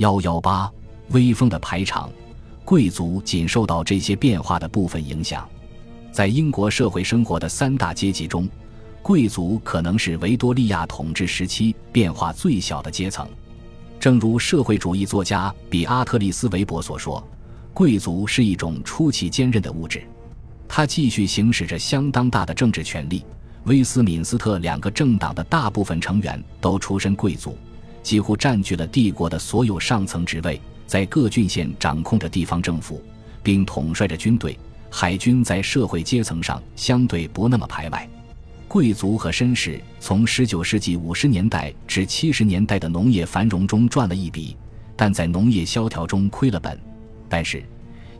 幺幺八，威风的排场，贵族仅受到这些变化的部分影响。在英国社会生活的三大阶级中，贵族可能是维多利亚统治时期变化最小的阶层。正如社会主义作家比阿特利斯·韦伯所说，贵族是一种出奇坚韧的物质。他继续行使着相当大的政治权力。威斯敏斯特两个政党的大部分成员都出身贵族，几乎占据了帝国的所有上层职位，在各郡县掌控着地方政府，并统帅着军队、海军，在社会阶层上相对不那么排外。贵族和绅士从19世纪50年代至70年代的农业繁荣中赚了一笔，但在农业萧条中亏了本。但是，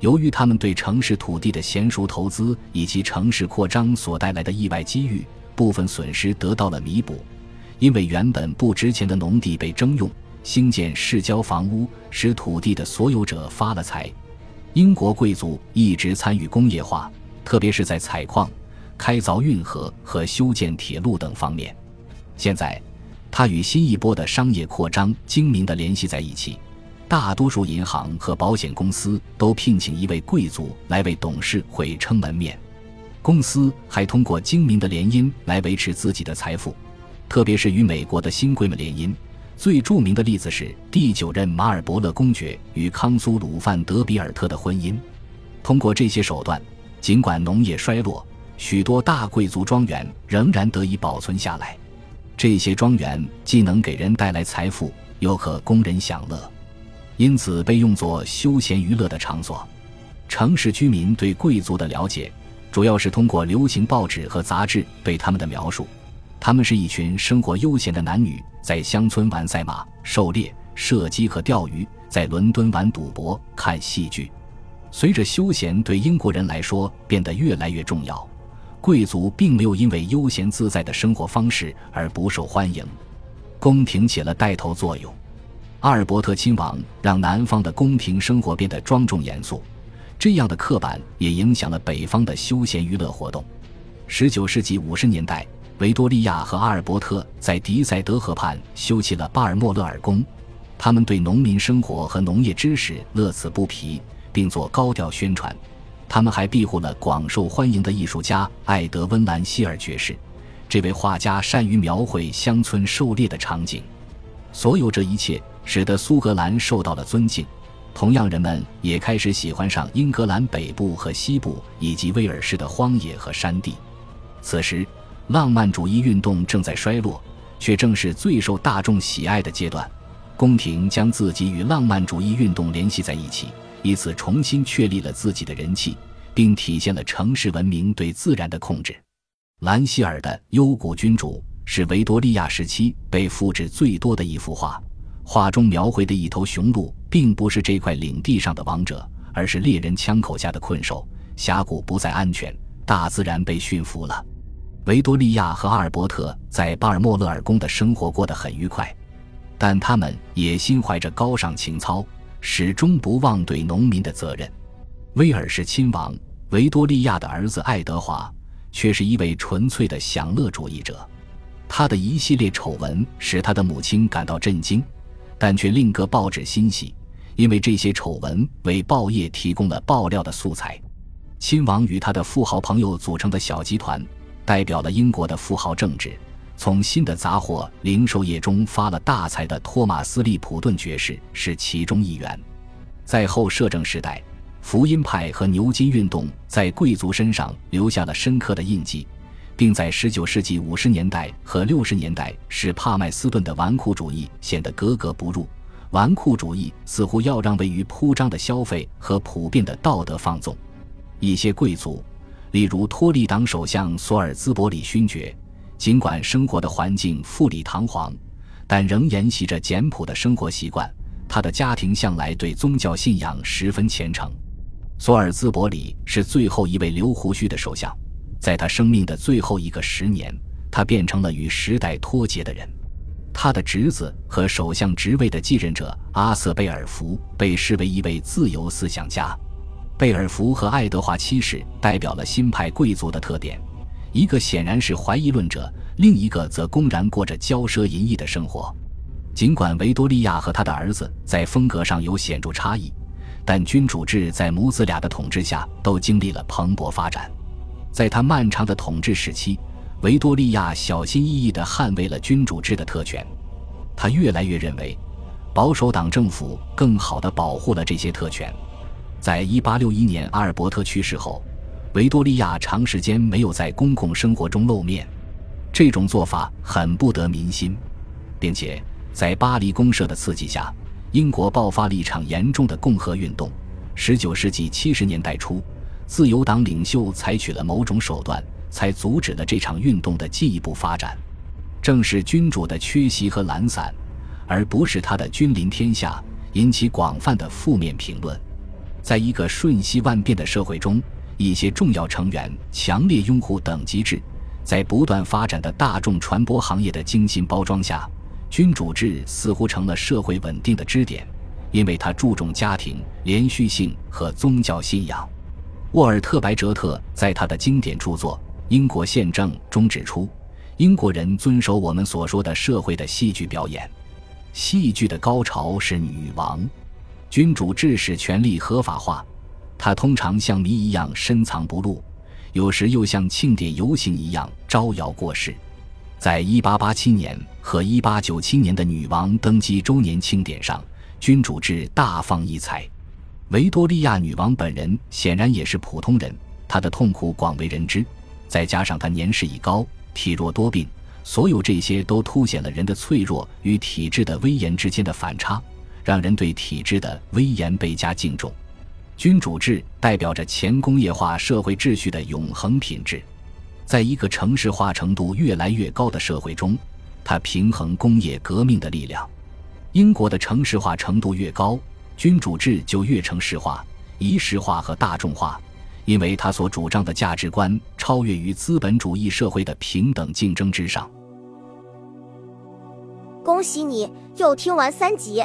由于他们对城市土地的娴熟投资以及城市扩张所带来的意外机遇，部分损失得到了弥补。因为原本不值钱的农地被征用，兴建市郊房屋，使土地的所有者发了财。英国贵族一直参与工业化，特别是在采矿、开凿运河和修建铁路等方面。现在，他与新一波的商业扩张精明地联系在一起。大多数银行和保险公司都聘请一位贵族来为董事会撑门面，公司还通过精明的联姻来维持自己的财富，特别是与美国的新贵们联姻。最著名的例子是第九任马尔伯勒公爵与康苏鲁范德比尔特的婚姻。通过这些手段，尽管农业衰落，许多大贵族庄园仍然得以保存下来。这些庄园既能给人带来财富，又可供人享乐。因此被用作休闲娱乐的场所。城市居民对贵族的了解，主要是通过流行报纸和杂志对他们的描述。他们是一群生活悠闲的男女，在乡村玩赛马、狩猎、射击和钓鱼，在伦敦玩赌博、看戏剧。随着休闲对英国人来说变得越来越重要，贵族并没有因为悠闲自在的生活方式而不受欢迎。宫廷起了带头作用。阿尔伯特亲王让南方的宫廷生活变得庄重严肃，这样的刻板也影响了北方的休闲娱乐活动。十九世纪五十年代，维多利亚和阿尔伯特在迪塞德河畔修起了巴尔莫勒尔宫，他们对农民生活和农业知识乐此不疲，并做高调宣传。他们还庇护了广受欢迎的艺术家艾德温·兰希尔爵士，这位画家善于描绘乡村狩猎的场景。所有这一切。使得苏格兰受到了尊敬，同样，人们也开始喜欢上英格兰北部和西部以及威尔士的荒野和山地。此时，浪漫主义运动正在衰落，却正是最受大众喜爱的阶段。宫廷将自己与浪漫主义运动联系在一起，以此重新确立了自己的人气，并体现了城市文明对自然的控制。兰希尔的《幽谷君主》是维多利亚时期被复制最多的一幅画。画中描绘的一头雄鹿，并不是这块领地上的王者，而是猎人枪口下的困兽。峡谷不再安全，大自然被驯服了。维多利亚和阿尔伯特在巴尔莫勒尔宫的生活过得很愉快，但他们也心怀着高尚情操，始终不忘对农民的责任。威尔士亲王维多利亚的儿子爱德华却是一位纯粹的享乐主义者，他的一系列丑闻使他的母亲感到震惊。但却令各报纸欣喜，因为这些丑闻为报业提供了爆料的素材。亲王与他的富豪朋友组成的小集团，代表了英国的富豪政治。从新的杂货零售业中发了大财的托马斯·利普顿爵士是其中一员。在后摄政时代，福音派和牛津运动在贵族身上留下了深刻的印记。并在19世纪50年代和60年代使帕麦斯顿的纨绔主义显得格格不入。纨绔主义似乎要让位于铺张的消费和普遍的道德放纵。一些贵族，例如托利党首相索尔兹伯里勋爵，尽管生活的环境富丽堂皇，但仍沿袭着简朴的生活习惯。他的家庭向来对宗教信仰十分虔诚。索尔兹伯里是最后一位留胡须的首相。在他生命的最后一个十年，他变成了与时代脱节的人。他的侄子和首相职位的继任者阿瑟·贝尔福被视为一位自由思想家。贝尔福和爱德华七世代表了新派贵族的特点：一个显然是怀疑论者，另一个则公然过着骄奢淫逸的生活。尽管维多利亚和他的儿子在风格上有显著差异，但君主制在母子俩的统治下都经历了蓬勃发展。在他漫长的统治时期，维多利亚小心翼翼地捍卫了君主制的特权。他越来越认为，保守党政府更好地保护了这些特权。在1861年阿尔伯特去世后，维多利亚长时间没有在公共生活中露面，这种做法很不得民心，并且在巴黎公社的刺激下，英国爆发了一场严重的共和运动。19世纪70年代初，自由党领袖采取了某种手段，才阻止了这场运动的进一步发展。正是君主的缺席和懒散，而不是他的君临天下，引起广泛的负面评论。在一个瞬息万变的社会中，一些重要成员强烈拥护等级制，在不断发展的大众传播行业的精心包装下，君主制似乎成了社会稳定的支点，因为它注重家庭连续性和宗教信仰。沃尔特·白哲特在他的经典著作《英国宪政》中指出，英国人遵守我们所说的社会的戏剧表演，戏剧的高潮是女王，君主制使权力合法化。他通常像谜一样深藏不露，有时又像庆典游行一样招摇过市。在1887年和1897年的女王登基周年庆典上，君主制大放异彩。维多利亚女王本人显然也是普通人，她的痛苦广为人知，再加上她年事已高、体弱多病，所有这些都凸显了人的脆弱与体制的威严之间的反差，让人对体制的威严倍加敬重。君主制代表着前工业化社会秩序的永恒品质，在一个城市化程度越来越高的社会中，它平衡工业革命的力量。英国的城市化程度越高，君主制就越城市化、仪式化和大众化，因为它所主张的价值观超越于资本主义社会的平等竞争之上。恭喜你又听完三集，